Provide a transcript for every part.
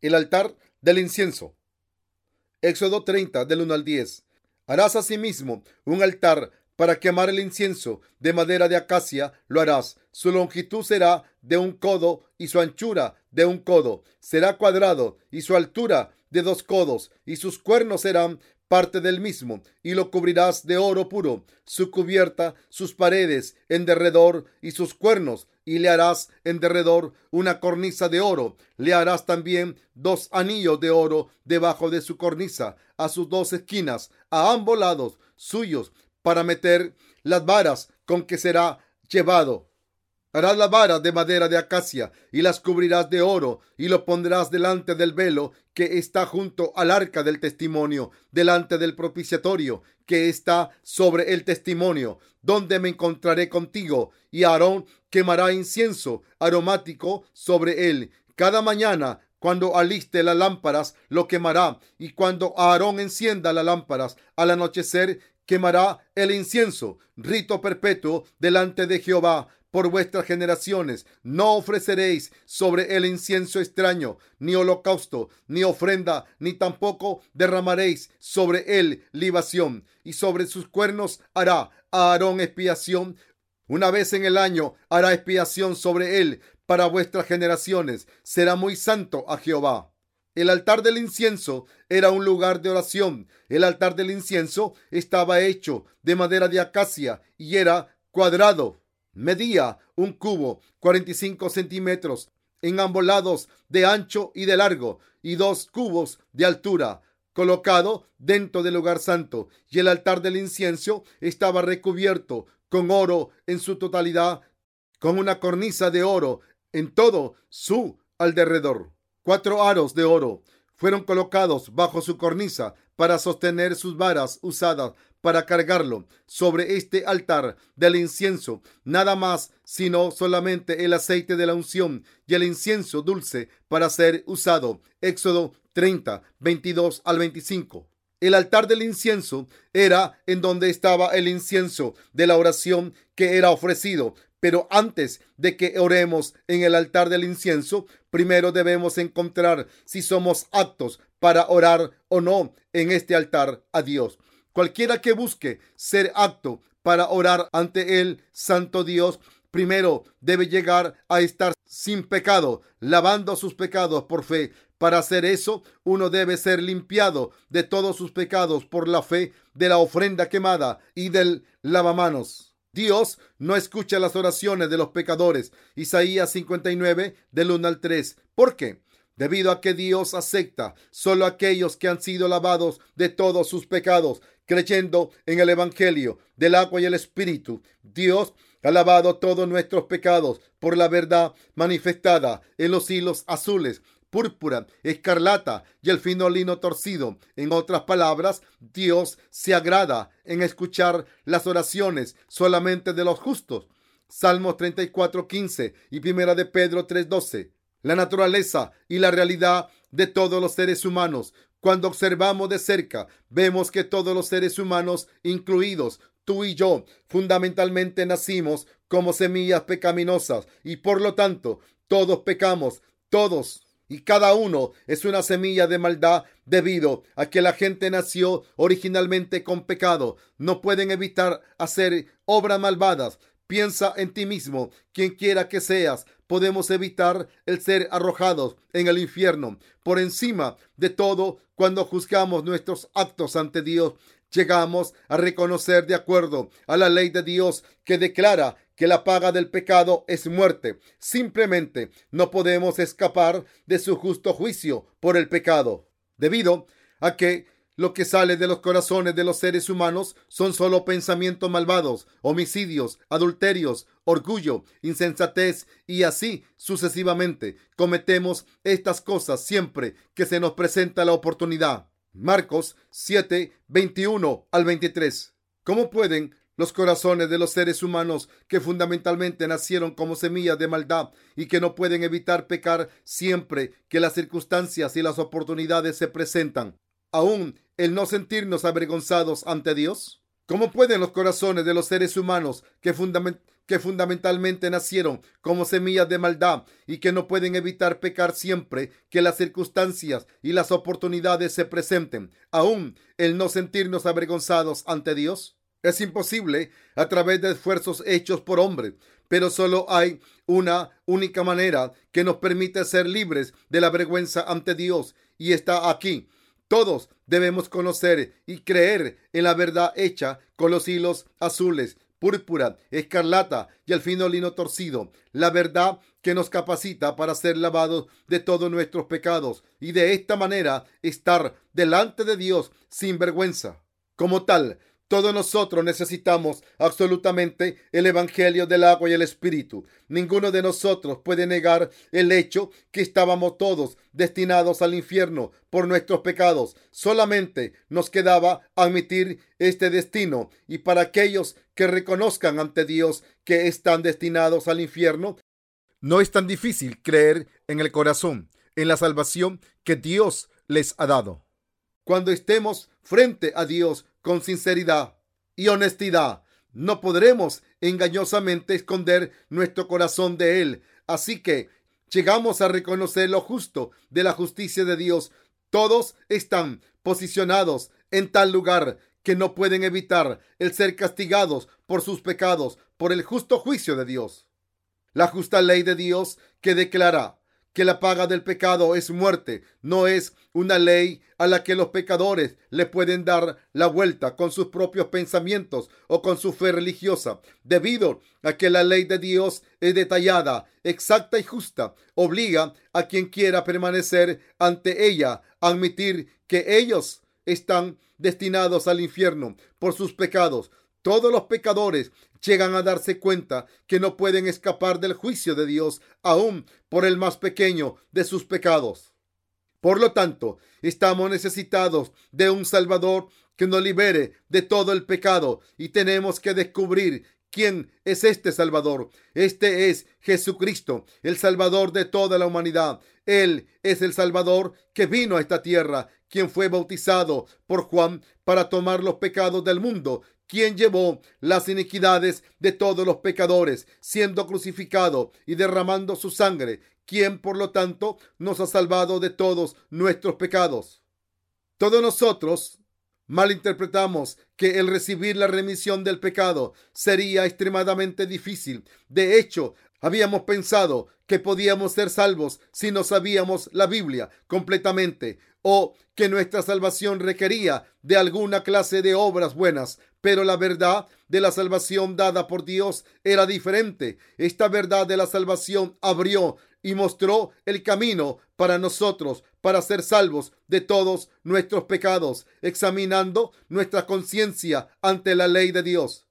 El altar del incienso. Éxodo 30 del 1 al 10. Harás asimismo un altar para quemar el incienso de madera de acacia, lo harás. Su longitud será de un codo y su anchura de un codo. Será cuadrado y su altura de dos codos y sus cuernos serán parte del mismo, y lo cubrirás de oro puro, su cubierta, sus paredes en derredor y sus cuernos, y le harás en derredor una cornisa de oro. Le harás también dos anillos de oro debajo de su cornisa, a sus dos esquinas, a ambos lados suyos, para meter las varas con que será llevado. Harás la vara de madera de acacia y las cubrirás de oro y lo pondrás delante del velo que está junto al arca del testimonio, delante del propiciatorio que está sobre el testimonio, donde me encontraré contigo. Y Aarón quemará incienso aromático sobre él. Cada mañana cuando aliste las lámparas, lo quemará. Y cuando Aarón encienda las lámparas al anochecer, quemará el incienso, rito perpetuo delante de Jehová por vuestras generaciones. No ofreceréis sobre el incienso extraño, ni holocausto, ni ofrenda, ni tampoco derramaréis sobre él libación. Y sobre sus cuernos hará Aarón expiación. Una vez en el año hará expiación sobre él para vuestras generaciones. Será muy santo a Jehová. El altar del incienso era un lugar de oración. El altar del incienso estaba hecho de madera de acacia y era cuadrado medía un cubo 45 centímetros en ambos lados de ancho y de largo y dos cubos de altura colocado dentro del lugar santo y el altar del incienso estaba recubierto con oro en su totalidad con una cornisa de oro en todo su alrededor. Cuatro aros de oro fueron colocados bajo su cornisa para sostener sus varas usadas para cargarlo sobre este altar del incienso, nada más sino solamente el aceite de la unción y el incienso dulce para ser usado. Éxodo 30, 22 al 25. El altar del incienso era en donde estaba el incienso de la oración que era ofrecido. Pero antes de que oremos en el altar del incienso, primero debemos encontrar si somos aptos para orar o no en este altar a Dios. Cualquiera que busque ser apto para orar ante el Santo Dios, primero debe llegar a estar sin pecado, lavando sus pecados por fe. Para hacer eso, uno debe ser limpiado de todos sus pecados por la fe de la ofrenda quemada y del lavamanos. Dios no escucha las oraciones de los pecadores. Isaías 59 del 1 al 3. ¿Por qué? Debido a que Dios acepta solo aquellos que han sido lavados de todos sus pecados creyendo en el Evangelio del agua y el Espíritu. Dios ha lavado todos nuestros pecados por la verdad manifestada en los hilos azules, púrpura, escarlata y el fino lino torcido. En otras palabras, Dios se agrada en escuchar las oraciones solamente de los justos. Salmos 34:15 y Primera de Pedro 3:12. La naturaleza y la realidad de todos los seres humanos cuando observamos de cerca, vemos que todos los seres humanos, incluidos tú y yo, fundamentalmente nacimos como semillas pecaminosas y por lo tanto todos pecamos, todos y cada uno es una semilla de maldad debido a que la gente nació originalmente con pecado. No pueden evitar hacer obras malvadas. Piensa en ti mismo, quien quiera que seas, podemos evitar el ser arrojados en el infierno. Por encima de todo, cuando juzgamos nuestros actos ante Dios, llegamos a reconocer de acuerdo a la ley de Dios que declara que la paga del pecado es muerte. Simplemente no podemos escapar de su justo juicio por el pecado, debido a que lo que sale de los corazones de los seres humanos son solo pensamientos malvados, homicidios, adulterios, orgullo, insensatez y así sucesivamente. Cometemos estas cosas siempre que se nos presenta la oportunidad. Marcos 7, 21 al 23. ¿Cómo pueden los corazones de los seres humanos que fundamentalmente nacieron como semillas de maldad y que no pueden evitar pecar siempre que las circunstancias y las oportunidades se presentan? Aún el no sentirnos avergonzados ante Dios? ¿Cómo pueden los corazones de los seres humanos que, que, fundamentalmente nacieron como semillas de maldad y que no pueden evitar pecar siempre que las circunstancias y las oportunidades se presenten, aún el no sentirnos avergonzados ante Dios? Es imposible a través de esfuerzos hechos por hombres, pero solo hay una única manera que nos permite ser libres de la vergüenza ante Dios y está aquí todos debemos conocer y creer en la verdad hecha con los hilos azules, púrpura, escarlata y el fino lino torcido, la verdad que nos capacita para ser lavados de todos nuestros pecados y de esta manera estar delante de Dios sin vergüenza. Como tal, todos nosotros necesitamos absolutamente el Evangelio del agua y el Espíritu. Ninguno de nosotros puede negar el hecho que estábamos todos destinados al infierno por nuestros pecados. Solamente nos quedaba admitir este destino y para aquellos que reconozcan ante Dios que están destinados al infierno, no es tan difícil creer en el corazón, en la salvación que Dios les ha dado. Cuando estemos frente a Dios con sinceridad y honestidad. No podremos engañosamente esconder nuestro corazón de Él. Así que llegamos a reconocer lo justo de la justicia de Dios. Todos están posicionados en tal lugar que no pueden evitar el ser castigados por sus pecados por el justo juicio de Dios. La justa ley de Dios que declara que la paga del pecado es muerte. No es una ley a la que los pecadores le pueden dar la vuelta con sus propios pensamientos o con su fe religiosa. Debido a que la ley de Dios es detallada, exacta y justa, obliga a quien quiera permanecer ante ella a admitir que ellos están destinados al infierno por sus pecados. Todos los pecadores llegan a darse cuenta que no pueden escapar del juicio de Dios aún por el más pequeño de sus pecados. Por lo tanto, estamos necesitados de un Salvador que nos libere de todo el pecado y tenemos que descubrir quién es este Salvador. Este es Jesucristo, el Salvador de toda la humanidad. Él es el Salvador que vino a esta tierra, quien fue bautizado por Juan para tomar los pecados del mundo quien llevó las iniquidades de todos los pecadores, siendo crucificado y derramando su sangre, quien por lo tanto nos ha salvado de todos nuestros pecados. Todos nosotros malinterpretamos que el recibir la remisión del pecado sería extremadamente difícil. De hecho, habíamos pensado que podíamos ser salvos si no sabíamos la Biblia completamente o que nuestra salvación requería de alguna clase de obras buenas, pero la verdad de la salvación dada por Dios era diferente. Esta verdad de la salvación abrió y mostró el camino para nosotros, para ser salvos de todos nuestros pecados, examinando nuestra conciencia ante la ley de Dios,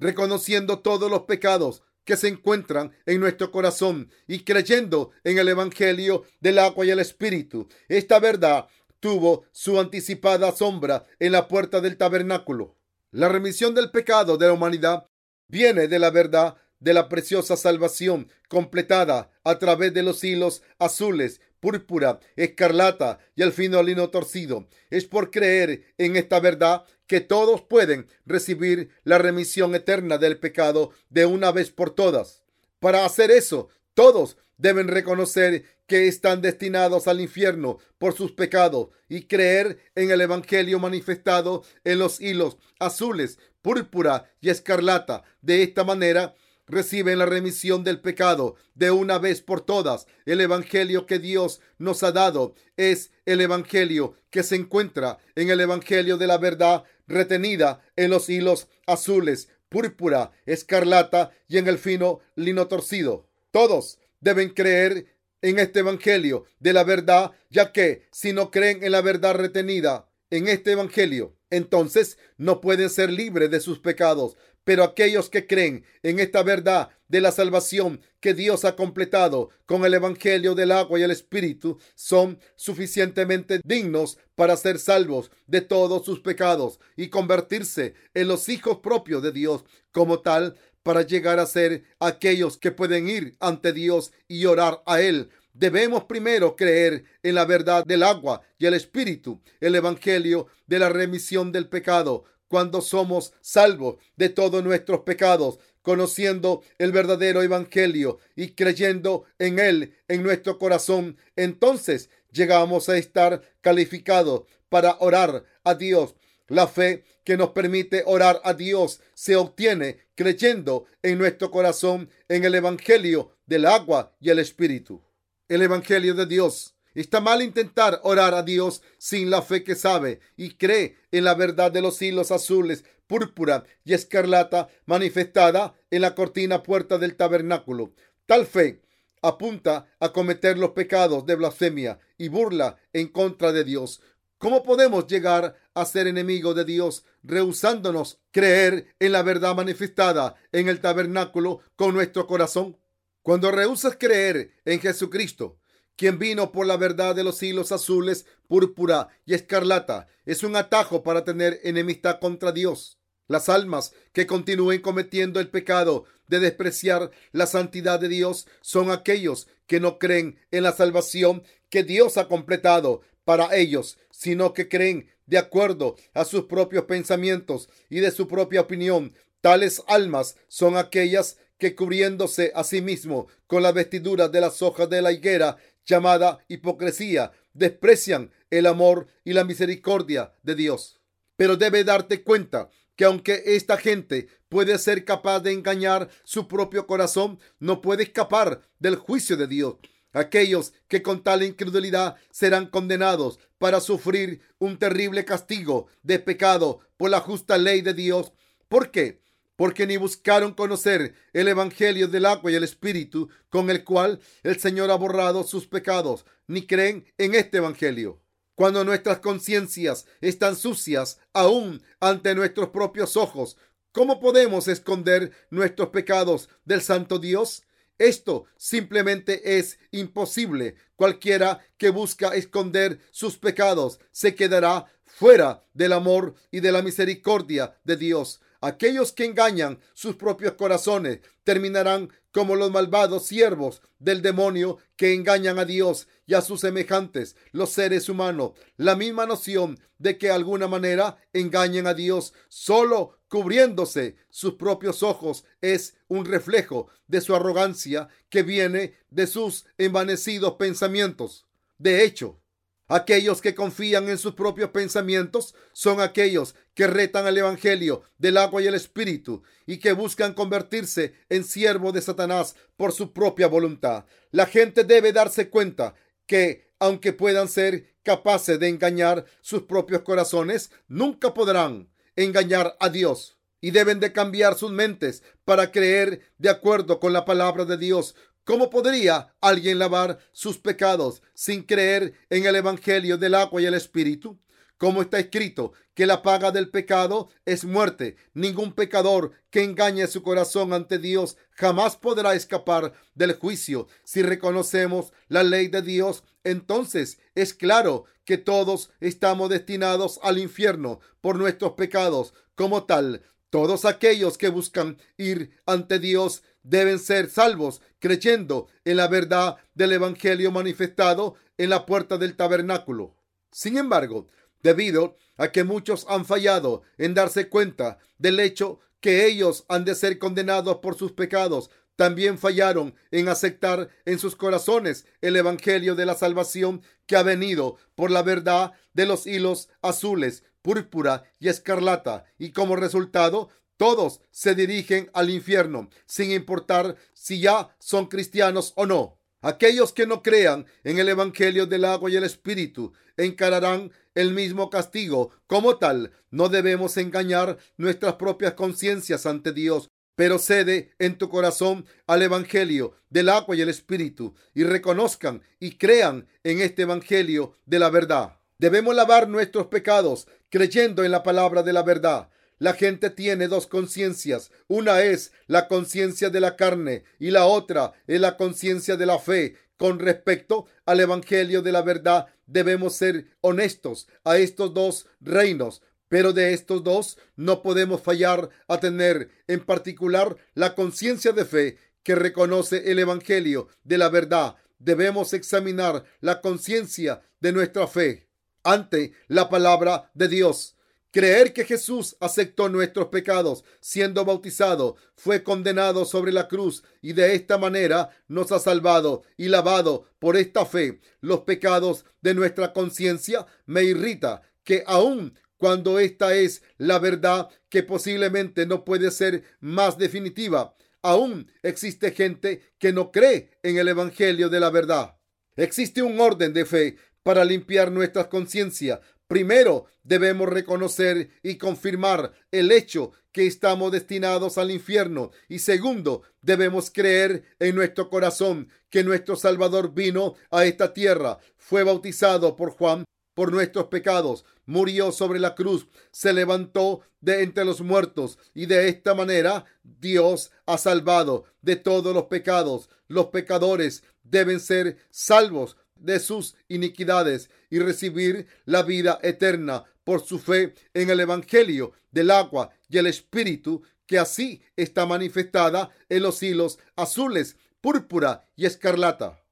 reconociendo todos los pecados que se encuentran en nuestro corazón y creyendo en el Evangelio del agua y el Espíritu. Esta verdad tuvo su anticipada sombra en la puerta del tabernáculo. La remisión del pecado de la humanidad viene de la verdad de la preciosa salvación completada a través de los hilos azules, púrpura, escarlata y el fino lino torcido. Es por creer en esta verdad que todos pueden recibir la remisión eterna del pecado de una vez por todas. Para hacer eso, todos deben reconocer que están destinados al infierno por sus pecados y creer en el Evangelio manifestado en los hilos azules, púrpura y escarlata. De esta manera, reciben la remisión del pecado de una vez por todas. El Evangelio que Dios nos ha dado es el Evangelio que se encuentra en el Evangelio de la verdad retenida en los hilos azules, púrpura, escarlata y en el fino lino torcido. Todos deben creer en este Evangelio de la verdad, ya que si no creen en la verdad retenida en este Evangelio, entonces no pueden ser libres de sus pecados. Pero aquellos que creen en esta verdad de la salvación que Dios ha completado con el Evangelio del agua y el Espíritu son suficientemente dignos para ser salvos de todos sus pecados y convertirse en los hijos propios de Dios. Como tal, para llegar a ser aquellos que pueden ir ante Dios y orar a Él. Debemos primero creer en la verdad del agua y el espíritu, el evangelio de la remisión del pecado, cuando somos salvos de todos nuestros pecados, conociendo el verdadero evangelio y creyendo en él en nuestro corazón, entonces llegamos a estar calificados para orar a Dios. La fe que nos permite orar a Dios se obtiene creyendo en nuestro corazón en el Evangelio del agua y el Espíritu. El Evangelio de Dios. Está mal intentar orar a Dios sin la fe que sabe y cree en la verdad de los hilos azules, púrpura y escarlata manifestada en la cortina puerta del tabernáculo. Tal fe apunta a cometer los pecados de blasfemia y burla en contra de Dios. ¿Cómo podemos llegar a ser enemigos de Dios rehusándonos creer en la verdad manifestada en el tabernáculo con nuestro corazón? Cuando rehusas creer en Jesucristo, quien vino por la verdad de los hilos azules, púrpura y escarlata, es un atajo para tener enemistad contra Dios. Las almas que continúen cometiendo el pecado de despreciar la santidad de Dios son aquellos que no creen en la salvación que Dios ha completado para ellos, sino que creen de acuerdo a sus propios pensamientos y de su propia opinión. Tales almas son aquellas que cubriéndose a sí mismo con la vestidura de las hojas de la higuera llamada hipocresía, desprecian el amor y la misericordia de Dios. Pero debe darte cuenta que aunque esta gente puede ser capaz de engañar su propio corazón, no puede escapar del juicio de Dios. Aquellos que con tal incredulidad serán condenados para sufrir un terrible castigo de pecado por la justa ley de Dios. ¿Por qué? Porque ni buscaron conocer el Evangelio del agua y el Espíritu con el cual el Señor ha borrado sus pecados, ni creen en este Evangelio. Cuando nuestras conciencias están sucias aún ante nuestros propios ojos, ¿cómo podemos esconder nuestros pecados del Santo Dios? Esto simplemente es imposible. Cualquiera que busca esconder sus pecados se quedará fuera del amor y de la misericordia de Dios. Aquellos que engañan sus propios corazones terminarán como los malvados siervos del demonio que engañan a Dios y a sus semejantes, los seres humanos. La misma noción de que de alguna manera engañen a Dios solo cubriéndose sus propios ojos es un reflejo de su arrogancia que viene de sus envanecidos pensamientos. De hecho, Aquellos que confían en sus propios pensamientos son aquellos que retan al Evangelio del agua y el Espíritu y que buscan convertirse en siervo de Satanás por su propia voluntad. La gente debe darse cuenta que, aunque puedan ser capaces de engañar sus propios corazones, nunca podrán engañar a Dios y deben de cambiar sus mentes para creer de acuerdo con la palabra de Dios ¿Cómo podría alguien lavar sus pecados sin creer en el Evangelio del agua y el Espíritu? Como está escrito que la paga del pecado es muerte. Ningún pecador que engañe su corazón ante Dios jamás podrá escapar del juicio. Si reconocemos la ley de Dios, entonces es claro que todos estamos destinados al infierno por nuestros pecados. Como tal, todos aquellos que buscan ir ante Dios deben ser salvos creyendo en la verdad del Evangelio manifestado en la puerta del tabernáculo. Sin embargo, debido a que muchos han fallado en darse cuenta del hecho que ellos han de ser condenados por sus pecados, también fallaron en aceptar en sus corazones el Evangelio de la salvación que ha venido por la verdad de los hilos azules, púrpura y escarlata, y como resultado todos se dirigen al infierno, sin importar si ya son cristianos o no. Aquellos que no crean en el Evangelio del agua y el Espíritu encararán el mismo castigo. Como tal, no debemos engañar nuestras propias conciencias ante Dios, pero cede en tu corazón al Evangelio del agua y el Espíritu y reconozcan y crean en este Evangelio de la verdad. Debemos lavar nuestros pecados creyendo en la palabra de la verdad. La gente tiene dos conciencias. Una es la conciencia de la carne y la otra es la conciencia de la fe. Con respecto al Evangelio de la verdad, debemos ser honestos a estos dos reinos. Pero de estos dos no podemos fallar a tener en particular la conciencia de fe que reconoce el Evangelio de la verdad. Debemos examinar la conciencia de nuestra fe ante la palabra de Dios Creer que Jesús aceptó nuestros pecados siendo bautizado, fue condenado sobre la cruz y de esta manera nos ha salvado y lavado por esta fe los pecados de nuestra conciencia, me irrita que aun cuando esta es la verdad que posiblemente no puede ser más definitiva, aún existe gente que no cree en el Evangelio de la verdad. Existe un orden de fe para limpiar nuestra conciencia. Primero debemos reconocer y confirmar el hecho que estamos destinados al infierno. Y segundo, debemos creer en nuestro corazón que nuestro Salvador vino a esta tierra, fue bautizado por Juan por nuestros pecados, murió sobre la cruz, se levantó de entre los muertos y de esta manera Dios ha salvado de todos los pecados. Los pecadores deben ser salvos de sus iniquidades y recibir la vida eterna por su fe en el Evangelio del agua y el Espíritu, que así está manifestada en los hilos azules, púrpura y escarlata.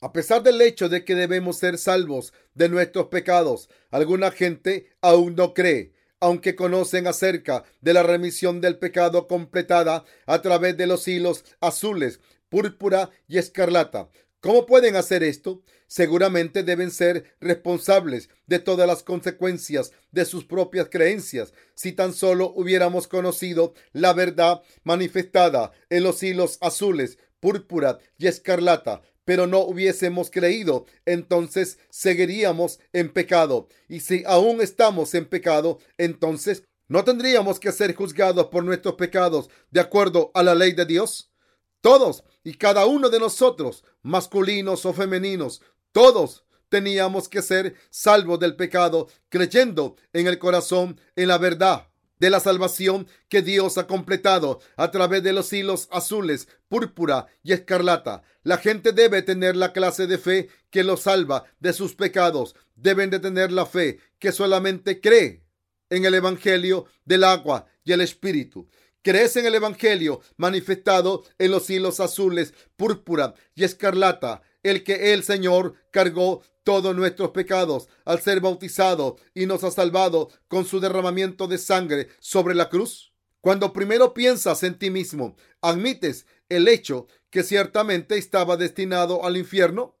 A pesar del hecho de que debemos ser salvos de nuestros pecados, alguna gente aún no cree, aunque conocen acerca de la remisión del pecado completada a través de los hilos azules, púrpura y escarlata. ¿Cómo pueden hacer esto? Seguramente deben ser responsables de todas las consecuencias de sus propias creencias. Si tan solo hubiéramos conocido la verdad manifestada en los hilos azules, púrpura y escarlata, pero no hubiésemos creído, entonces seguiríamos en pecado. Y si aún estamos en pecado, entonces no tendríamos que ser juzgados por nuestros pecados de acuerdo a la ley de Dios. Todos y cada uno de nosotros, masculinos o femeninos, todos teníamos que ser salvos del pecado, creyendo en el corazón, en la verdad de la salvación que Dios ha completado a través de los hilos azules, púrpura y escarlata. La gente debe tener la clase de fe que los salva de sus pecados. Deben de tener la fe que solamente cree en el Evangelio del agua y el Espíritu. Crees en el Evangelio manifestado en los hilos azules, púrpura y escarlata, el que el Señor cargó todos nuestros pecados al ser bautizado y nos ha salvado con su derramamiento de sangre sobre la cruz? Cuando primero piensas en ti mismo, admites el hecho que ciertamente estaba destinado al infierno.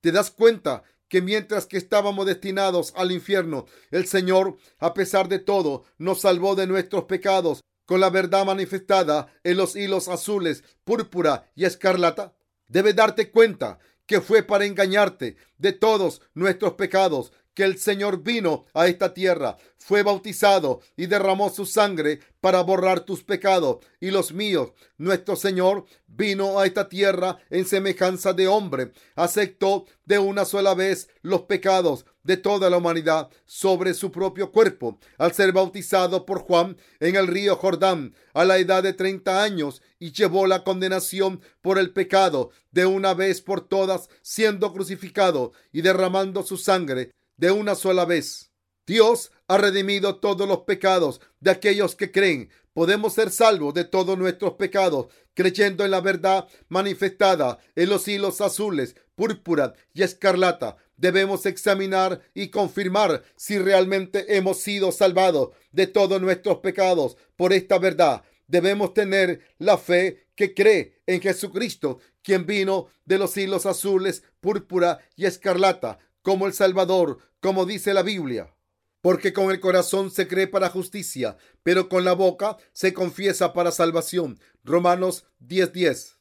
¿Te das cuenta que mientras que estábamos destinados al infierno, el Señor, a pesar de todo, nos salvó de nuestros pecados con la verdad manifestada en los hilos azules, púrpura y escarlata? Debes darte cuenta que fue para engañarte de todos nuestros pecados, que el Señor vino a esta tierra, fue bautizado y derramó su sangre para borrar tus pecados y los míos. Nuestro Señor vino a esta tierra en semejanza de hombre, aceptó de una sola vez los pecados de toda la humanidad sobre su propio cuerpo al ser bautizado por Juan en el río Jordán a la edad de 30 años y llevó la condenación por el pecado de una vez por todas, siendo crucificado y derramando su sangre de una sola vez. Dios ha redimido todos los pecados de aquellos que creen. Podemos ser salvos de todos nuestros pecados creyendo en la verdad manifestada en los hilos azules, púrpura y escarlata. Debemos examinar y confirmar si realmente hemos sido salvados de todos nuestros pecados por esta verdad. Debemos tener la fe que cree en Jesucristo, quien vino de los hilos azules, púrpura y escarlata como el Salvador, como dice la Biblia. Porque con el corazón se cree para justicia, pero con la boca se confiesa para salvación. Romanos 10:10.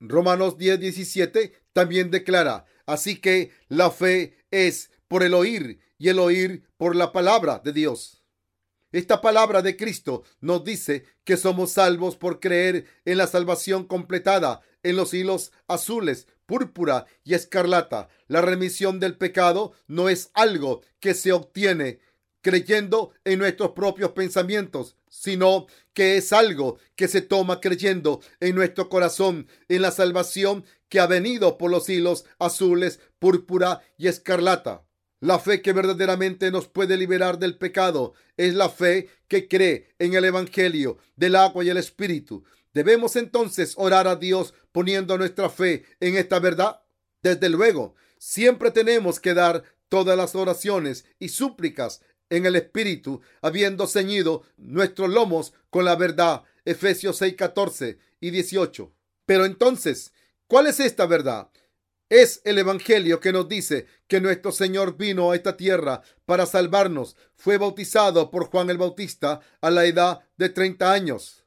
Romanos 10:17 también declara, así que la fe es por el oír y el oír por la palabra de Dios. Esta palabra de Cristo nos dice que somos salvos por creer en la salvación completada en los hilos azules púrpura y escarlata. La remisión del pecado no es algo que se obtiene creyendo en nuestros propios pensamientos, sino que es algo que se toma creyendo en nuestro corazón, en la salvación que ha venido por los hilos azules, púrpura y escarlata. La fe que verdaderamente nos puede liberar del pecado es la fe que cree en el Evangelio del agua y el Espíritu. Debemos entonces orar a Dios poniendo nuestra fe en esta verdad. Desde luego, siempre tenemos que dar todas las oraciones y súplicas en el Espíritu, habiendo ceñido nuestros lomos con la verdad. Efesios 6, 14 y 18. Pero entonces, ¿cuál es esta verdad? Es el Evangelio que nos dice que nuestro Señor vino a esta tierra para salvarnos. Fue bautizado por Juan el Bautista a la edad de 30 años.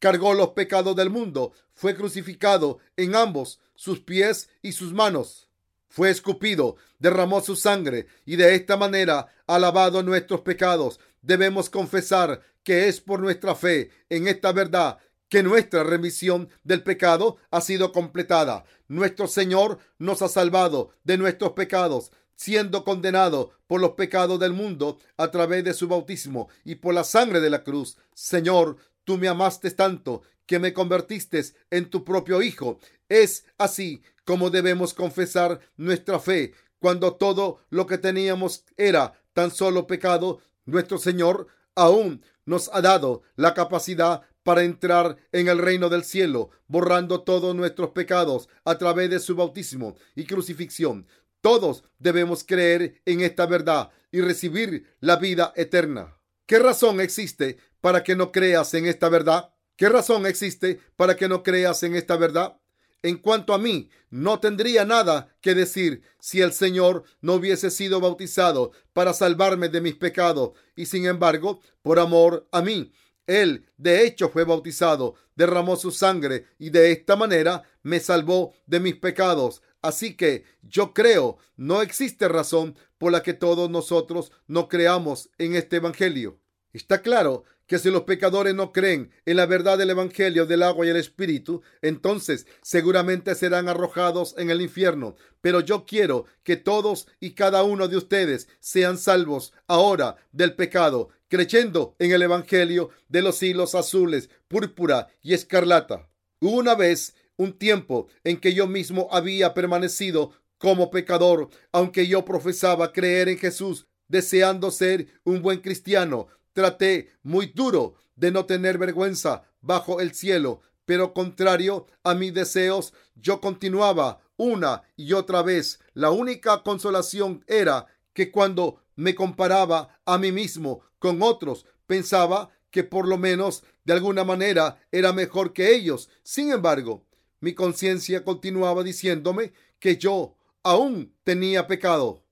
Cargó los pecados del mundo. Fue crucificado en ambos sus pies y sus manos. Fue escupido, derramó su sangre y de esta manera ha lavado nuestros pecados. Debemos confesar que es por nuestra fe en esta verdad que nuestra remisión del pecado ha sido completada. Nuestro Señor nos ha salvado de nuestros pecados, siendo condenado por los pecados del mundo a través de su bautismo y por la sangre de la cruz. Señor, tú me amaste tanto que me convertiste en tu propio Hijo. Es así como debemos confesar nuestra fe. Cuando todo lo que teníamos era tan solo pecado, nuestro Señor aún nos ha dado la capacidad para entrar en el reino del cielo, borrando todos nuestros pecados a través de su bautismo y crucifixión. Todos debemos creer en esta verdad y recibir la vida eterna. ¿Qué razón existe para que no creas en esta verdad? ¿Qué razón existe para que no creas en esta verdad? En cuanto a mí, no tendría nada que decir si el Señor no hubiese sido bautizado para salvarme de mis pecados y sin embargo, por amor a mí, él, de hecho, fue bautizado, derramó su sangre y de esta manera me salvó de mis pecados. Así que yo creo, no existe razón por la que todos nosotros no creamos en este Evangelio. Está claro que si los pecadores no creen en la verdad del Evangelio del agua y el Espíritu, entonces seguramente serán arrojados en el infierno. Pero yo quiero que todos y cada uno de ustedes sean salvos ahora del pecado, creyendo en el Evangelio de los hilos azules, púrpura y escarlata. Hubo una vez un tiempo en que yo mismo había permanecido como pecador, aunque yo profesaba creer en Jesús, deseando ser un buen cristiano, Traté muy duro de no tener vergüenza bajo el cielo, pero contrario a mis deseos, yo continuaba una y otra vez. La única consolación era que cuando me comparaba a mí mismo con otros, pensaba que por lo menos de alguna manera era mejor que ellos. Sin embargo, mi conciencia continuaba diciéndome que yo aún tenía pecado.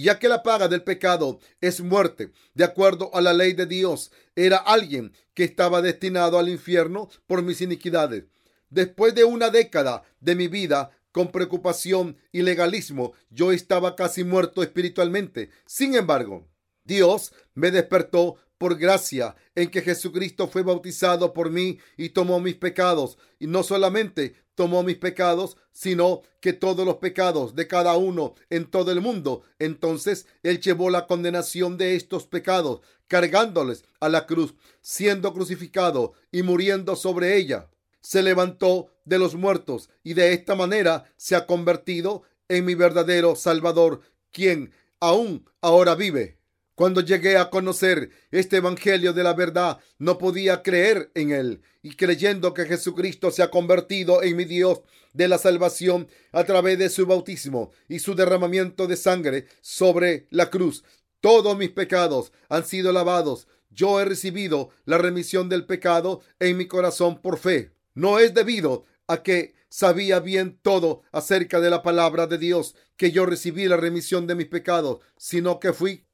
Ya que la paga del pecado es muerte, de acuerdo a la ley de Dios, era alguien que estaba destinado al infierno por mis iniquidades. Después de una década de mi vida con preocupación y legalismo, yo estaba casi muerto espiritualmente. Sin embargo, Dios me despertó por gracia en que Jesucristo fue bautizado por mí y tomó mis pecados. Y no solamente tomó mis pecados, sino que todos los pecados de cada uno en todo el mundo. Entonces Él llevó la condenación de estos pecados, cargándoles a la cruz, siendo crucificado y muriendo sobre ella. Se levantó de los muertos y de esta manera se ha convertido en mi verdadero Salvador, quien aún ahora vive. Cuando llegué a conocer este Evangelio de la verdad, no podía creer en él. Y creyendo que Jesucristo se ha convertido en mi Dios de la salvación a través de su bautismo y su derramamiento de sangre sobre la cruz, todos mis pecados han sido lavados. Yo he recibido la remisión del pecado en mi corazón por fe. No es debido a que sabía bien todo acerca de la palabra de Dios que yo recibí la remisión de mis pecados, sino que fui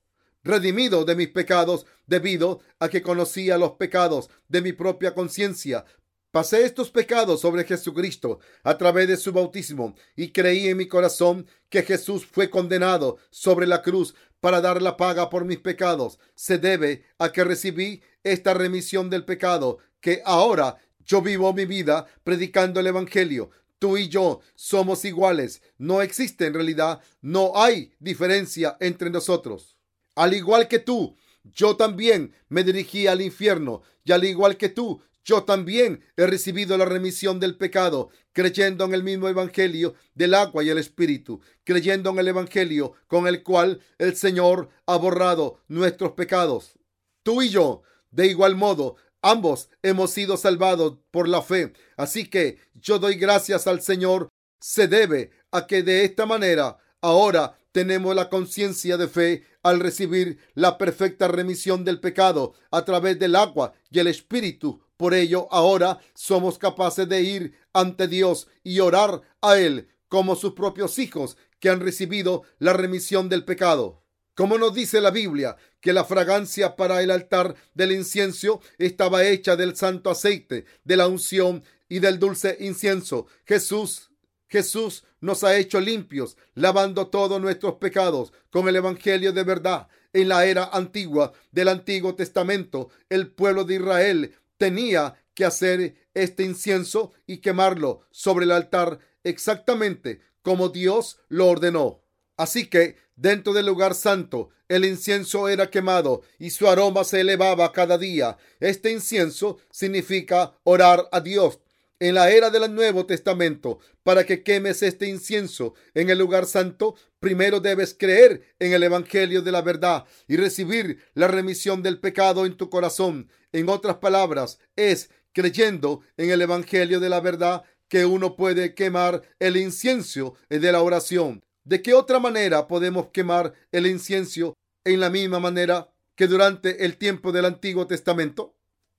redimido de mis pecados debido a que conocía los pecados de mi propia conciencia. Pasé estos pecados sobre Jesucristo a través de su bautismo y creí en mi corazón que Jesús fue condenado sobre la cruz para dar la paga por mis pecados. Se debe a que recibí esta remisión del pecado, que ahora yo vivo mi vida predicando el Evangelio. Tú y yo somos iguales. No existe en realidad, no hay diferencia entre nosotros. Al igual que tú, yo también me dirigí al infierno y al igual que tú, yo también he recibido la remisión del pecado, creyendo en el mismo Evangelio del agua y el Espíritu, creyendo en el Evangelio con el cual el Señor ha borrado nuestros pecados. Tú y yo, de igual modo, ambos hemos sido salvados por la fe. Así que yo doy gracias al Señor. Se debe a que de esta manera ahora tenemos la conciencia de fe al recibir la perfecta remisión del pecado a través del agua y el Espíritu. Por ello, ahora somos capaces de ir ante Dios y orar a Él como sus propios hijos que han recibido la remisión del pecado. Como nos dice la Biblia, que la fragancia para el altar del incienso estaba hecha del santo aceite, de la unción y del dulce incienso. Jesús, Jesús nos ha hecho limpios, lavando todos nuestros pecados con el Evangelio de verdad. En la era antigua del Antiguo Testamento, el pueblo de Israel tenía que hacer este incienso y quemarlo sobre el altar exactamente como Dios lo ordenó. Así que dentro del lugar santo el incienso era quemado y su aroma se elevaba cada día. Este incienso significa orar a Dios. En la era del Nuevo Testamento, para que quemes este incienso en el lugar santo, primero debes creer en el Evangelio de la verdad y recibir la remisión del pecado en tu corazón. En otras palabras, es creyendo en el Evangelio de la verdad que uno puede quemar el incienso de la oración. ¿De qué otra manera podemos quemar el incienso en la misma manera que durante el tiempo del Antiguo Testamento?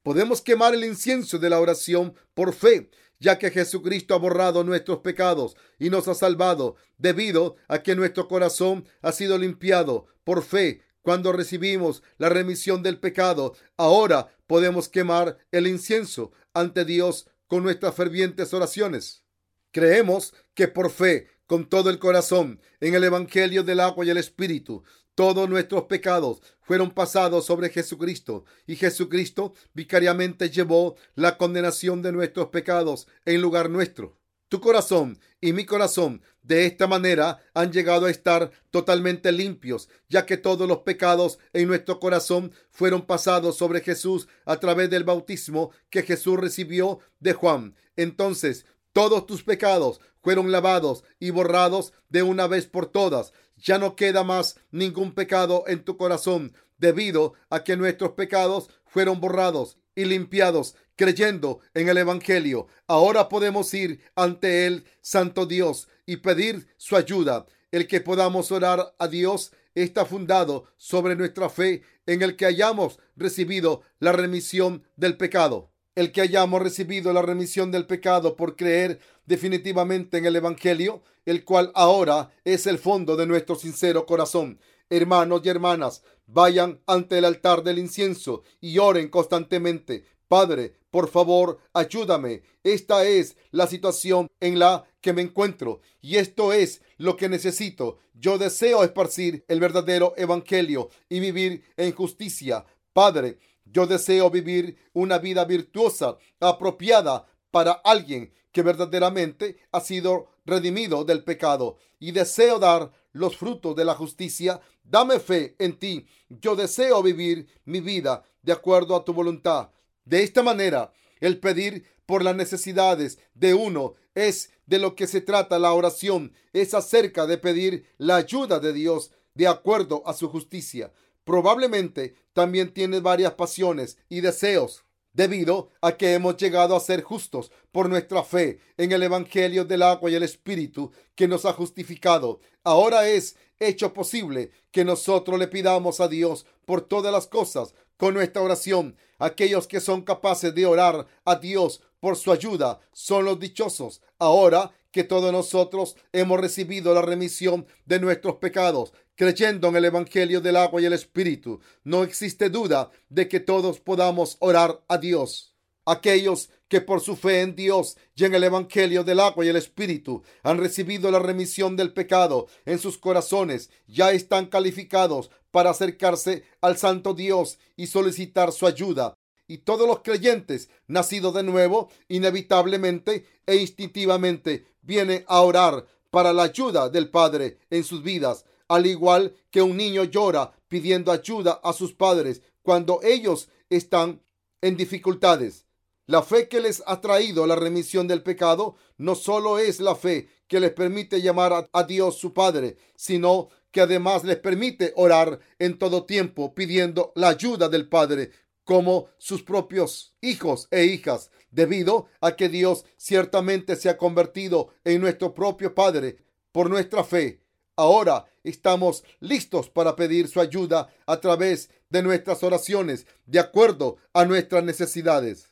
Podemos quemar el incienso de la oración por fe, ya que Jesucristo ha borrado nuestros pecados y nos ha salvado debido a que nuestro corazón ha sido limpiado por fe. Cuando recibimos la remisión del pecado, ahora podemos quemar el incienso ante Dios con nuestras fervientes oraciones. Creemos que por fe con todo el corazón en el Evangelio del agua y el Espíritu. Todos nuestros pecados fueron pasados sobre Jesucristo y Jesucristo vicariamente llevó la condenación de nuestros pecados en lugar nuestro. Tu corazón y mi corazón de esta manera han llegado a estar totalmente limpios, ya que todos los pecados en nuestro corazón fueron pasados sobre Jesús a través del bautismo que Jesús recibió de Juan. Entonces, todos tus pecados fueron lavados y borrados de una vez por todas. Ya no queda más ningún pecado en tu corazón debido a que nuestros pecados fueron borrados y limpiados creyendo en el Evangelio. Ahora podemos ir ante el Santo Dios y pedir su ayuda. El que podamos orar a Dios está fundado sobre nuestra fe en el que hayamos recibido la remisión del pecado el que hayamos recibido la remisión del pecado por creer definitivamente en el Evangelio, el cual ahora es el fondo de nuestro sincero corazón. Hermanos y hermanas, vayan ante el altar del incienso y oren constantemente. Padre, por favor, ayúdame. Esta es la situación en la que me encuentro y esto es lo que necesito. Yo deseo esparcir el verdadero evangelio y vivir en justicia. Padre, yo deseo vivir una vida virtuosa, apropiada para alguien que verdaderamente ha sido redimido del pecado y deseo dar los frutos de la justicia. Dame fe en ti. Yo deseo vivir mi vida de acuerdo a tu voluntad. De esta manera, el pedir por las necesidades de uno es de lo que se trata la oración. Es acerca de pedir la ayuda de Dios de acuerdo a su justicia. Probablemente también tienes varias pasiones y deseos debido a que hemos llegado a ser justos por nuestra fe en el Evangelio del agua y el Espíritu que nos ha justificado. Ahora es hecho posible que nosotros le pidamos a Dios por todas las cosas con nuestra oración. Aquellos que son capaces de orar a Dios por su ayuda son los dichosos. Ahora que todos nosotros hemos recibido la remisión de nuestros pecados, creyendo en el Evangelio del agua y el Espíritu, no existe duda de que todos podamos orar a Dios. Aquellos que por su fe en Dios y en el Evangelio del agua y el Espíritu han recibido la remisión del pecado en sus corazones, ya están calificados para acercarse al Santo Dios y solicitar su ayuda. Y todos los creyentes nacidos de nuevo, inevitablemente e instintivamente vienen a orar para la ayuda del Padre en sus vidas, al igual que un niño llora pidiendo ayuda a sus padres cuando ellos están en dificultades. La fe que les ha traído la remisión del pecado no solo es la fe que les permite llamar a, Dios su Padre, sino que además les permite orar en todo tiempo pidiendo la ayuda del Padre como sus propios hijos e hijas, debido a que Dios ciertamente se ha convertido en nuestro propio Padre por nuestra fe. Ahora estamos listos para pedir su ayuda a través de nuestras oraciones, de acuerdo a nuestras necesidades.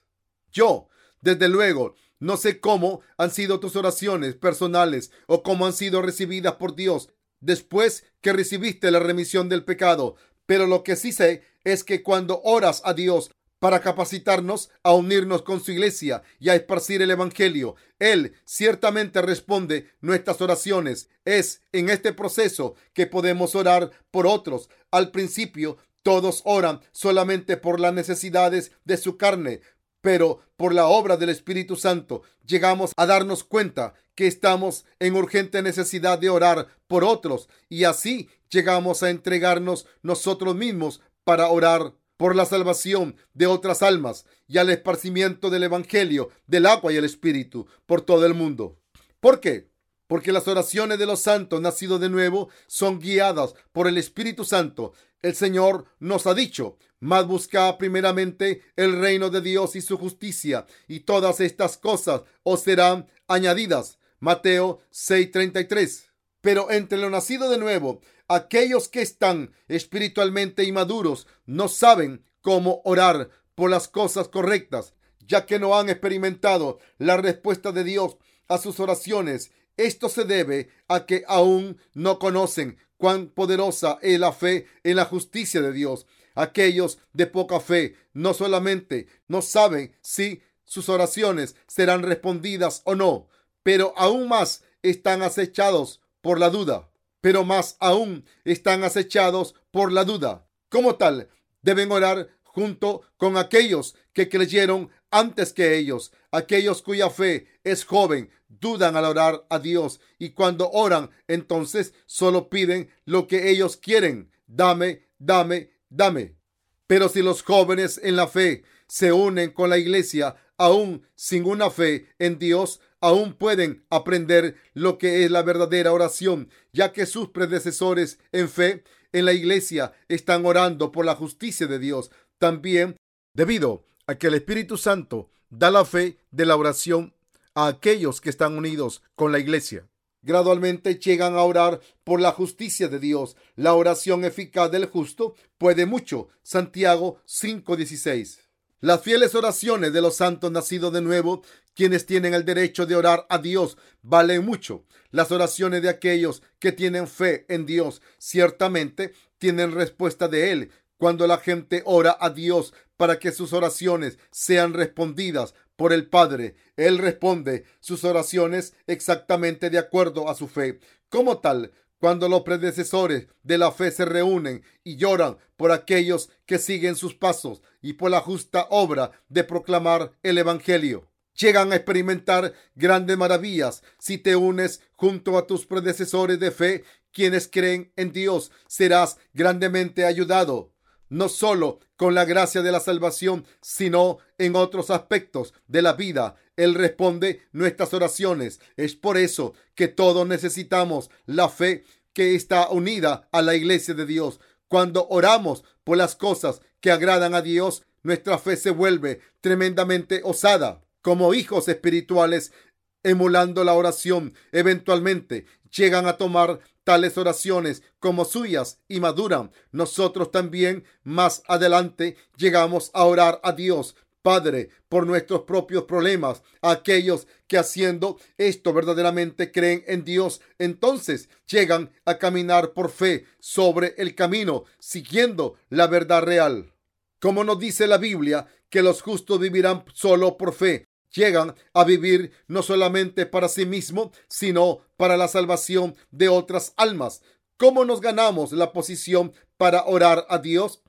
Yo, desde luego, no sé cómo han sido tus oraciones personales o cómo han sido recibidas por Dios después que recibiste la remisión del pecado, pero lo que sí sé es que cuando oras a Dios para capacitarnos a unirnos con su iglesia y a esparcir el Evangelio. Él ciertamente responde nuestras oraciones. Es en este proceso que podemos orar por otros. Al principio, todos oran solamente por las necesidades de su carne, pero por la obra del Espíritu Santo llegamos a darnos cuenta que estamos en urgente necesidad de orar por otros y así llegamos a entregarnos nosotros mismos para orar por la salvación de otras almas y al esparcimiento del Evangelio, del agua y el Espíritu por todo el mundo. ¿Por qué? Porque las oraciones de los santos nacidos de nuevo son guiadas por el Espíritu Santo. El Señor nos ha dicho, más busca primeramente el reino de Dios y su justicia, y todas estas cosas os serán añadidas. Mateo 6:33. Pero entre lo nacido de nuevo Aquellos que están espiritualmente inmaduros no saben cómo orar por las cosas correctas, ya que no han experimentado la respuesta de Dios a sus oraciones. Esto se debe a que aún no conocen cuán poderosa es la fe en la justicia de Dios. Aquellos de poca fe no solamente no saben si sus oraciones serán respondidas o no, pero aún más están acechados por la duda pero más aún están acechados por la duda. Como tal, deben orar junto con aquellos que creyeron antes que ellos, aquellos cuya fe es joven, dudan al orar a Dios y cuando oran entonces solo piden lo que ellos quieren. Dame, dame, dame. Pero si los jóvenes en la fe se unen con la iglesia, aún sin una fe en Dios, aún pueden aprender lo que es la verdadera oración, ya que sus predecesores en fe en la iglesia están orando por la justicia de Dios. También debido a que el Espíritu Santo da la fe de la oración a aquellos que están unidos con la iglesia. Gradualmente llegan a orar por la justicia de Dios. La oración eficaz del justo puede mucho. Santiago 5:16. Las fieles oraciones de los santos nacidos de nuevo, quienes tienen el derecho de orar a Dios, valen mucho. Las oraciones de aquellos que tienen fe en Dios ciertamente tienen respuesta de Él. Cuando la gente ora a Dios para que sus oraciones sean respondidas por el Padre, Él responde sus oraciones exactamente de acuerdo a su fe. Como tal, cuando los predecesores de la fe se reúnen y lloran por aquellos que siguen sus pasos y por la justa obra de proclamar el Evangelio. Llegan a experimentar grandes maravillas si te unes junto a tus predecesores de fe, quienes creen en Dios, serás grandemente ayudado no solo con la gracia de la salvación, sino en otros aspectos de la vida. Él responde nuestras oraciones. Es por eso que todos necesitamos la fe que está unida a la iglesia de Dios. Cuando oramos por las cosas que agradan a Dios, nuestra fe se vuelve tremendamente osada. Como hijos espirituales, emulando la oración, eventualmente llegan a tomar tales oraciones como suyas y maduran. Nosotros también más adelante llegamos a orar a Dios Padre, por nuestros propios problemas, aquellos que haciendo esto verdaderamente creen en Dios, entonces llegan a caminar por fe sobre el camino, siguiendo la verdad real. Como nos dice la Biblia, que los justos vivirán solo por fe, llegan a vivir no solamente para sí mismos, sino para la salvación de otras almas. ¿Cómo nos ganamos la posición para orar a Dios?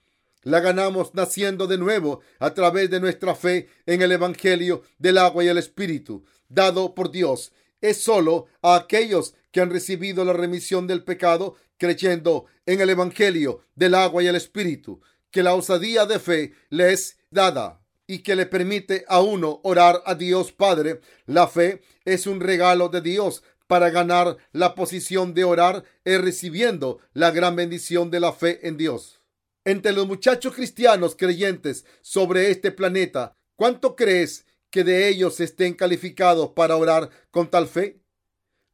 La ganamos naciendo de nuevo a través de nuestra fe en el Evangelio del agua y el Espíritu, dado por Dios. Es solo a aquellos que han recibido la remisión del pecado creyendo en el Evangelio del agua y el Espíritu, que la osadía de fe les dada y que le permite a uno orar a Dios Padre. La fe es un regalo de Dios para ganar la posición de orar es recibiendo la gran bendición de la fe en Dios. Entre los muchachos cristianos creyentes sobre este planeta, ¿cuánto crees que de ellos estén calificados para orar con tal fe?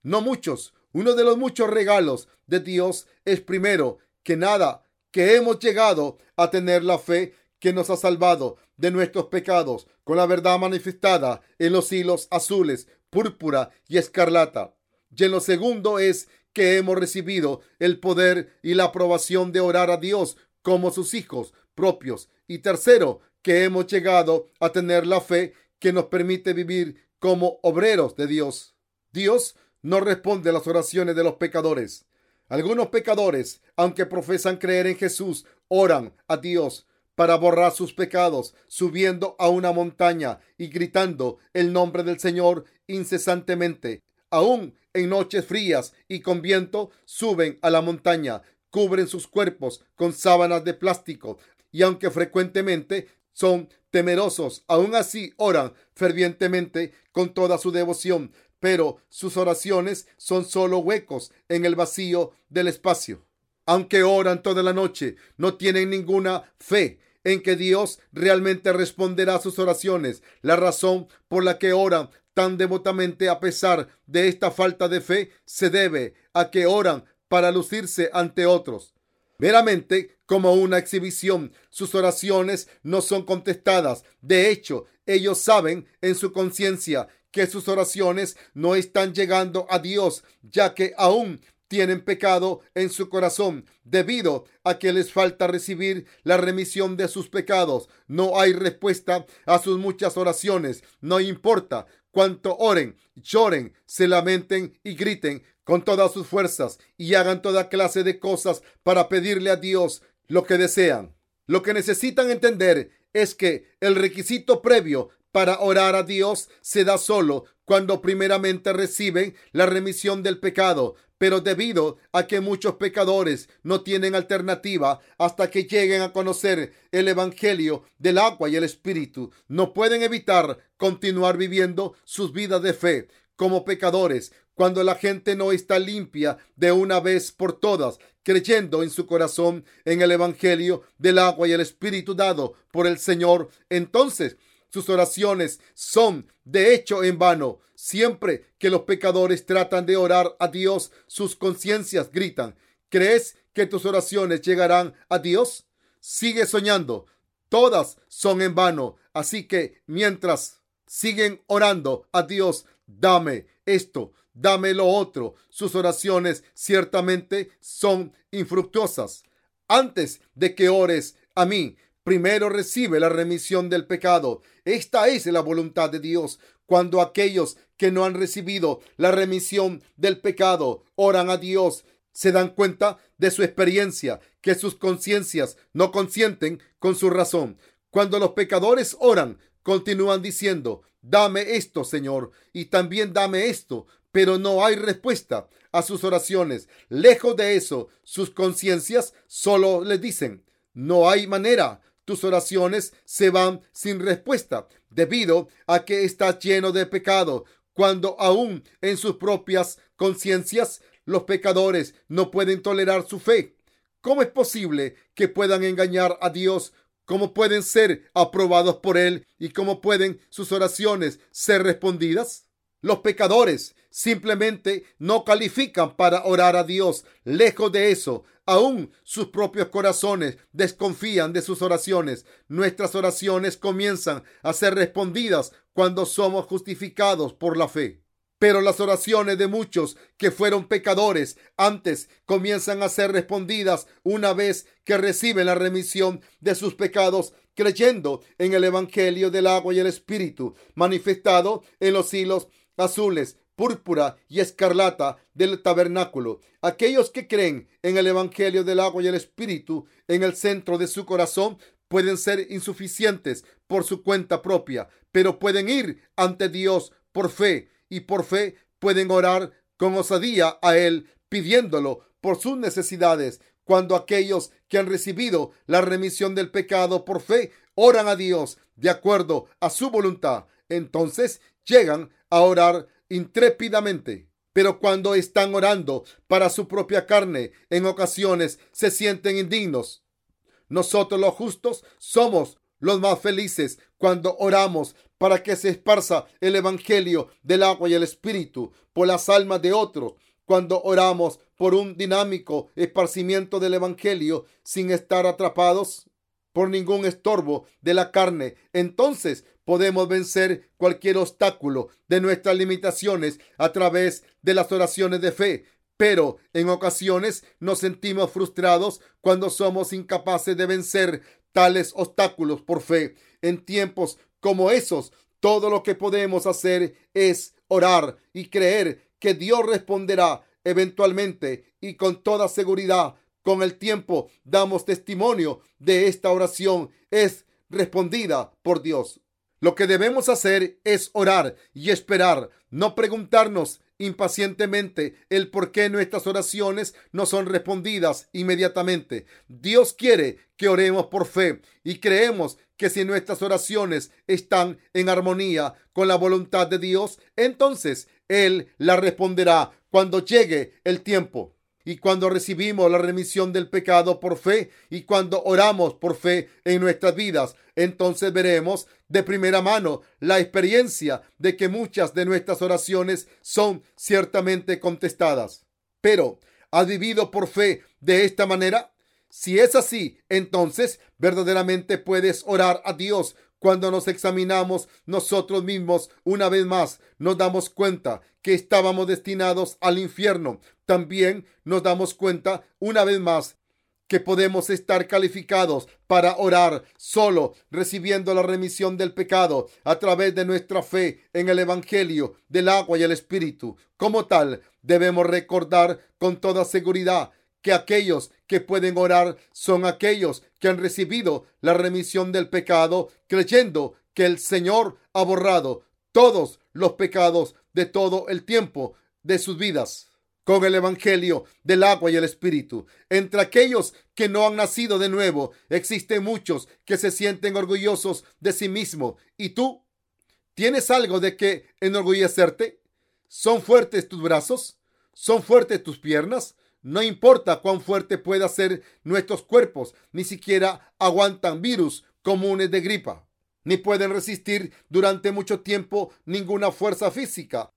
No muchos Uno de los muchos regalos de Dios es primero que nada que hemos llegado a tener la fe que nos ha salvado de nuestros pecados con la verdad manifestada en los hilos azules, púrpura y escarlata. Y en lo segundo es que hemos recibido el poder y la aprobación de orar a Dios como sus hijos propios. Y tercero, que hemos llegado a tener la fe que nos permite vivir como obreros de Dios. Dios no responde a las oraciones de los pecadores. Algunos pecadores, aunque profesan creer en Jesús, oran a Dios para borrar sus pecados, subiendo a una montaña y gritando el nombre del Señor incesantemente. Aún en noches frías y con viento, suben a la montaña, cubren sus cuerpos con sábanas de plástico y aunque frecuentemente son temerosos, aún así oran fervientemente con toda su devoción, pero sus oraciones son solo huecos en el vacío del espacio. Aunque oran toda la noche, no tienen ninguna fe en que Dios realmente responderá a sus oraciones. La razón por la que oran tan devotamente a pesar de esta falta de fe se debe a que oran para lucirse ante otros. Meramente como una exhibición, sus oraciones no son contestadas. De hecho, ellos saben en su conciencia que sus oraciones no están llegando a Dios, ya que aún tienen pecado en su corazón debido a que les falta recibir la remisión de sus pecados. No hay respuesta a sus muchas oraciones. No importa cuánto oren, lloren, se lamenten y griten con todas sus fuerzas y hagan toda clase de cosas para pedirle a Dios lo que desean. Lo que necesitan entender es que el requisito previo para orar a Dios se da solo cuando primeramente reciben la remisión del pecado, pero debido a que muchos pecadores no tienen alternativa hasta que lleguen a conocer el Evangelio del agua y el Espíritu, no pueden evitar continuar viviendo sus vidas de fe como pecadores cuando la gente no está limpia de una vez por todas, creyendo en su corazón en el Evangelio del agua y el Espíritu dado por el Señor, entonces sus oraciones son de hecho en vano. Siempre que los pecadores tratan de orar a Dios, sus conciencias gritan. ¿Crees que tus oraciones llegarán a Dios? Sigue soñando. Todas son en vano. Así que mientras siguen orando a Dios, dame esto, dame lo otro. Sus oraciones ciertamente son infructuosas. Antes de que ores a mí, primero recibe la remisión del pecado. Esta es la voluntad de Dios. Cuando aquellos que no han recibido la remisión del pecado oran a Dios, se dan cuenta de su experiencia, que sus conciencias no consienten con su razón. Cuando los pecadores oran, continúan diciendo, dame esto, Señor, y también dame esto, pero no hay respuesta a sus oraciones. Lejos de eso, sus conciencias solo le dicen, no hay manera, tus oraciones se van sin respuesta debido a que estás lleno de pecado, cuando aún en sus propias conciencias los pecadores no pueden tolerar su fe. ¿Cómo es posible que puedan engañar a Dios? ¿Cómo pueden ser aprobados por Él? ¿Y cómo pueden sus oraciones ser respondidas? Los pecadores simplemente no califican para orar a Dios. Lejos de eso, aún sus propios corazones desconfían de sus oraciones. Nuestras oraciones comienzan a ser respondidas cuando somos justificados por la fe. Pero las oraciones de muchos que fueron pecadores antes comienzan a ser respondidas una vez que reciben la remisión de sus pecados creyendo en el Evangelio del agua y el Espíritu manifestado en los hilos azules, púrpura y escarlata del tabernáculo. Aquellos que creen en el Evangelio del agua y el Espíritu en el centro de su corazón pueden ser insuficientes por su cuenta propia, pero pueden ir ante Dios por fe y por fe pueden orar con osadía a Él pidiéndolo por sus necesidades. Cuando aquellos que han recibido la remisión del pecado por fe oran a Dios de acuerdo a su voluntad, entonces llegan a orar intrépidamente. Pero cuando están orando para su propia carne, en ocasiones se sienten indignos. Nosotros los justos somos los más felices cuando oramos para que se esparza el Evangelio del agua y el Espíritu por las almas de otros. cuando oramos por un dinámico esparcimiento del Evangelio sin estar atrapados por ningún estorbo de la carne, entonces podemos vencer cualquier obstáculo de nuestras limitaciones a través de las oraciones de fe. Pero en ocasiones nos sentimos frustrados cuando somos incapaces de vencer tales obstáculos por fe. En tiempos como esos, todo lo que podemos hacer es orar y creer que Dios responderá eventualmente y con toda seguridad. Con el tiempo damos testimonio de esta oración es respondida por Dios. Lo que debemos hacer es orar y esperar, no preguntarnos impacientemente el por qué nuestras oraciones no son respondidas inmediatamente. Dios quiere que oremos por fe y creemos que si nuestras oraciones están en armonía con la voluntad de Dios, entonces Él la responderá cuando llegue el tiempo. Y cuando recibimos la remisión del pecado por fe y cuando oramos por fe en nuestras vidas, entonces veremos de primera mano la experiencia de que muchas de nuestras oraciones son ciertamente contestadas. Pero, ¿has vivido por fe de esta manera? Si es así, entonces verdaderamente puedes orar a Dios cuando nos examinamos nosotros mismos una vez más, nos damos cuenta que estábamos destinados al infierno. También nos damos cuenta una vez más que podemos estar calificados para orar solo recibiendo la remisión del pecado a través de nuestra fe en el Evangelio del agua y el Espíritu. Como tal, debemos recordar con toda seguridad que aquellos que pueden orar son aquellos que han recibido la remisión del pecado, creyendo que el Señor ha borrado todos los pecados de todo el tiempo de sus vidas con el Evangelio del agua y el Espíritu. Entre aquellos que no han nacido de nuevo, existen muchos que se sienten orgullosos de sí mismos. ¿Y tú? ¿Tienes algo de que enorgullecerte? ¿Son fuertes tus brazos? ¿Son fuertes tus piernas? No importa cuán fuerte pueda ser nuestros cuerpos, ni siquiera aguantan virus comunes de gripa, ni pueden resistir durante mucho tiempo ninguna fuerza física.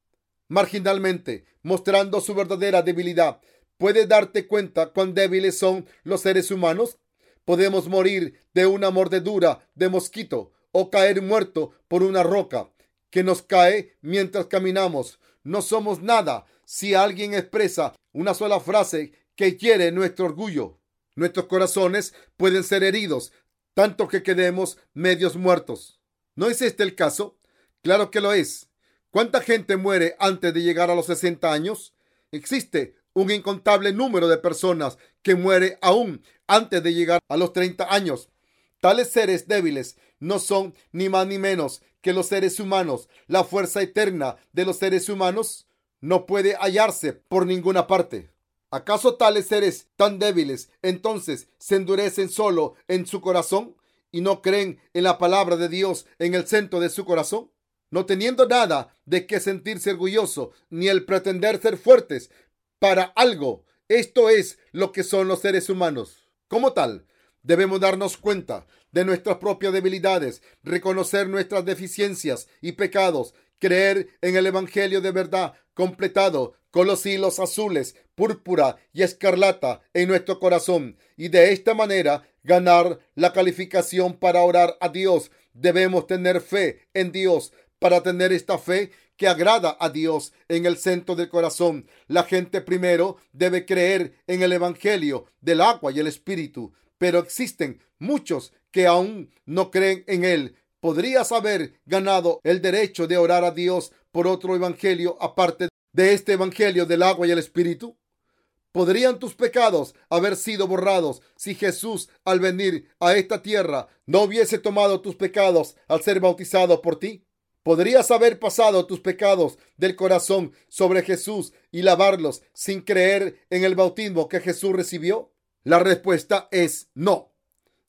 Marginalmente, mostrando su verdadera debilidad, ¿puedes darte cuenta cuán débiles son los seres humanos? Podemos morir de una mordedura de mosquito o caer muerto por una roca que nos cae mientras caminamos. No somos nada si alguien expresa una sola frase que quiere nuestro orgullo. Nuestros corazones pueden ser heridos, tanto que quedemos medios muertos. ¿No es este el caso? Claro que lo es. ¿Cuánta gente muere antes de llegar a los 60 años? Existe un incontable número de personas que muere aún antes de llegar a los 30 años. Tales seres débiles no son ni más ni menos que los seres humanos. La fuerza eterna de los seres humanos no puede hallarse por ninguna parte. ¿Acaso tales seres tan débiles entonces se endurecen solo en su corazón y no creen en la palabra de Dios en el centro de su corazón? No teniendo nada de qué sentirse orgulloso ni el pretender ser fuertes para algo. Esto es lo que son los seres humanos. Como tal, debemos darnos cuenta de nuestras propias debilidades, reconocer nuestras deficiencias y pecados creer en el Evangelio de verdad completado con los hilos azules, púrpura y escarlata en nuestro corazón y de esta manera ganar la calificación para orar a Dios. Debemos tener fe en Dios para tener esta fe que agrada a Dios en el centro del corazón. La gente primero debe creer en el Evangelio del agua y el Espíritu, pero existen muchos que aún no creen en él podrías haber ganado el derecho de orar a Dios por otro evangelio aparte de este evangelio del agua y el espíritu? ¿Podrían tus pecados haber sido borrados si Jesús al venir a esta tierra no hubiese tomado tus pecados al ser bautizado por ti? ¿Podrías haber pasado tus pecados del corazón sobre Jesús y lavarlos sin creer en el bautismo que Jesús recibió? La respuesta es no,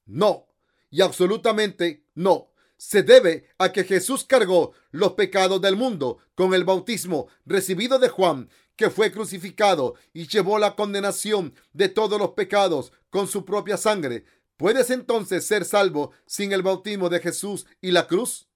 no y absolutamente no se debe a que Jesús cargó los pecados del mundo con el bautismo recibido de Juan, que fue crucificado y llevó la condenación de todos los pecados con su propia sangre. ¿Puedes entonces ser salvo sin el bautismo de Jesús y la cruz?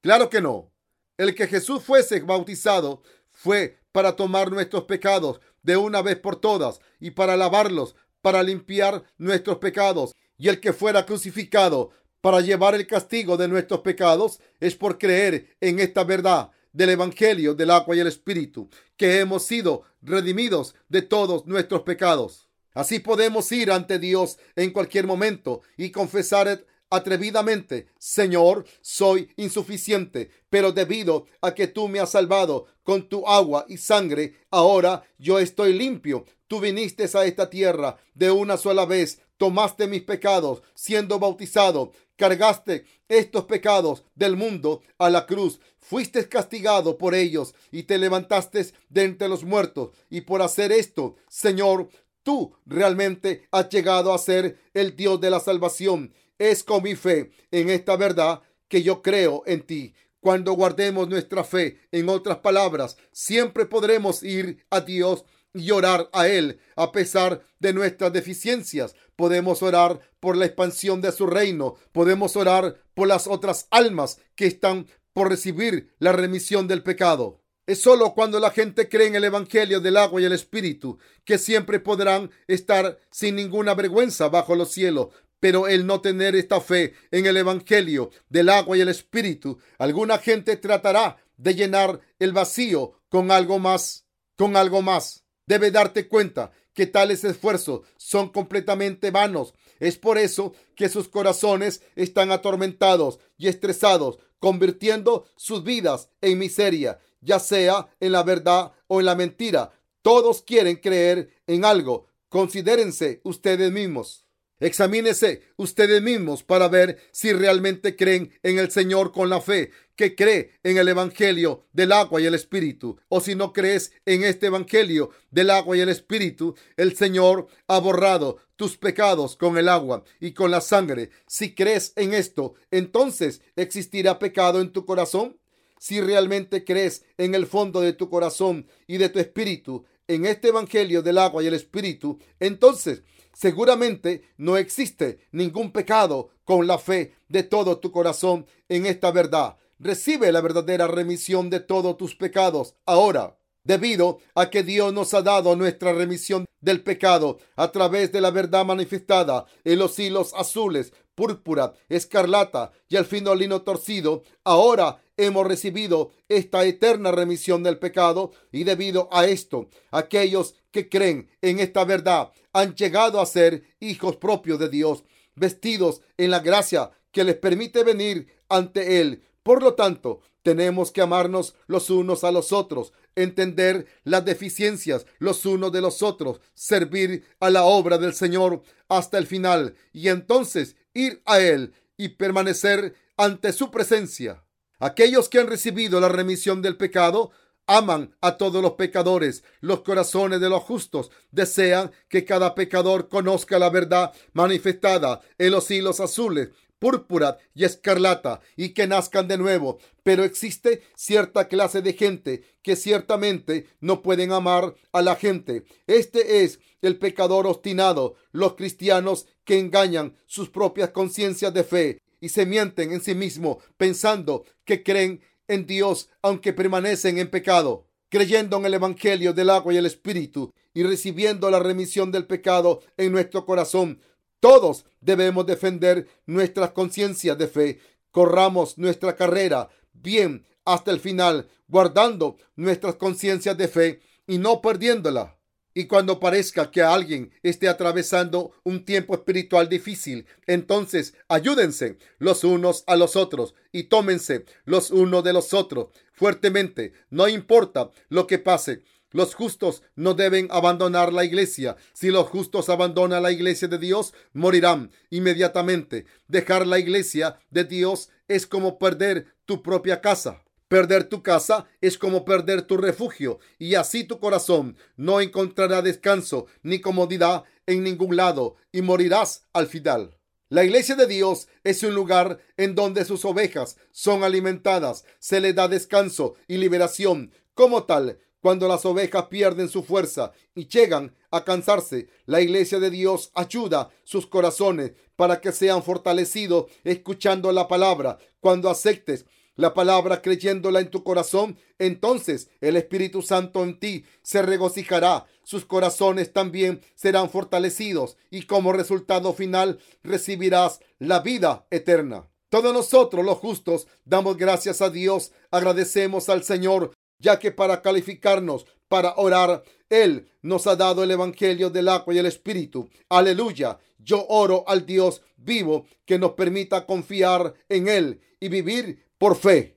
Claro que no. El que Jesús fuese bautizado fue para tomar nuestros pecados de una vez por todas y para lavarlos, para limpiar nuestros pecados. Y el que fuera crucificado para llevar el castigo de nuestros pecados es por creer en esta verdad del Evangelio del agua y el Espíritu, que hemos sido redimidos de todos nuestros pecados. Así podemos ir ante Dios en cualquier momento y confesar atrevidamente, Señor, soy insuficiente, pero debido a que tú me has salvado con tu agua y sangre, ahora yo estoy limpio. Tú viniste a esta tierra de una sola vez, tomaste mis pecados siendo bautizado, cargaste estos pecados del mundo a la cruz, fuiste castigado por ellos y te levantaste de entre los muertos. Y por hacer esto, Señor, tú realmente has llegado a ser el Dios de la salvación es con mi fe en esta verdad que yo creo en ti. Cuando guardemos nuestra fe, en otras palabras, siempre podremos ir a Dios y orar a Él a pesar de nuestras deficiencias. Podemos orar por la expansión de su reino. Podemos orar por las otras almas que están por recibir la remisión del pecado. Es solo cuando la gente cree en el Evangelio del agua y el Espíritu que siempre podrán estar sin ninguna vergüenza bajo los cielos, pero el no tener esta fe en el Evangelio del agua y el Espíritu, alguna gente tratará de llenar el vacío con algo más, con algo más. Debe darte cuenta que tales esfuerzos son completamente vanos. Es por eso que sus corazones están atormentados y estresados, convirtiendo sus vidas en miseria, ya sea en la verdad o en la mentira. Todos quieren creer en algo. Considérense ustedes mismos. Examínese ustedes mismos para ver si realmente creen en el Señor con la fe que cree en el Evangelio del agua y el Espíritu. O si no crees en este Evangelio del agua y el Espíritu, el Señor ha borrado tus pecados con el agua y con la sangre. Si crees en esto, entonces existirá pecado en tu corazón. Si realmente crees en el fondo de tu corazón y de tu espíritu en este Evangelio del agua y el Espíritu, entonces Seguramente no existe ningún pecado con la fe de todo tu corazón en esta verdad. Recibe la verdadera remisión de todos tus pecados ahora, debido a que Dios nos ha dado nuestra remisión del pecado a través de la verdad manifestada en los hilos azules, púrpura, escarlata y el finolino torcido. Ahora hemos recibido esta eterna remisión del pecado y debido a esto, aquellos que creen en esta verdad han llegado a ser hijos propios de Dios, vestidos en la gracia que les permite venir ante Él. Por lo tanto, tenemos que amarnos los unos a los otros, entender las deficiencias los unos de los otros, servir a la obra del Señor hasta el final y entonces ir a Él y permanecer ante su presencia. Aquellos que han recibido la remisión del pecado aman a todos los pecadores. Los corazones de los justos desean que cada pecador conozca la verdad manifestada en los hilos azules, púrpura y escarlata y que nazcan de nuevo. Pero existe cierta clase de gente que ciertamente no pueden amar a la gente. Este es el pecador obstinado, los cristianos que engañan sus propias conciencias de fe y se mienten en sí mismos pensando que creen en Dios aunque permanecen en pecado, creyendo en el Evangelio del agua y el Espíritu y recibiendo la remisión del pecado en nuestro corazón. Todos debemos defender nuestras conciencias de fe. Corramos nuestra carrera bien hasta el final, guardando nuestras conciencias de fe y no perdiéndola. Y cuando parezca que alguien esté atravesando un tiempo espiritual difícil, entonces ayúdense los unos a los otros y tómense los unos de los otros fuertemente. No importa lo que pase. Los justos no deben abandonar la iglesia. Si los justos abandonan la iglesia de Dios, morirán inmediatamente. Dejar la iglesia de Dios es como perder tu propia casa. Perder tu casa es como perder tu refugio y así tu corazón no encontrará descanso ni comodidad en ningún lado y morirás al final. La iglesia de Dios es un lugar en donde sus ovejas son alimentadas, se le da descanso y liberación. Como tal, cuando las ovejas pierden su fuerza y llegan a cansarse, la iglesia de Dios ayuda sus corazones para que sean fortalecidos escuchando la palabra. Cuando aceptes la palabra creyéndola en tu corazón, entonces el Espíritu Santo en ti se regocijará. Sus corazones también serán fortalecidos y como resultado final recibirás la vida eterna. Todos nosotros los justos damos gracias a Dios, agradecemos al Señor, ya que para calificarnos para orar, Él nos ha dado el Evangelio del agua y el Espíritu. Aleluya. Yo oro al Dios vivo que nos permita confiar en Él y vivir por fe.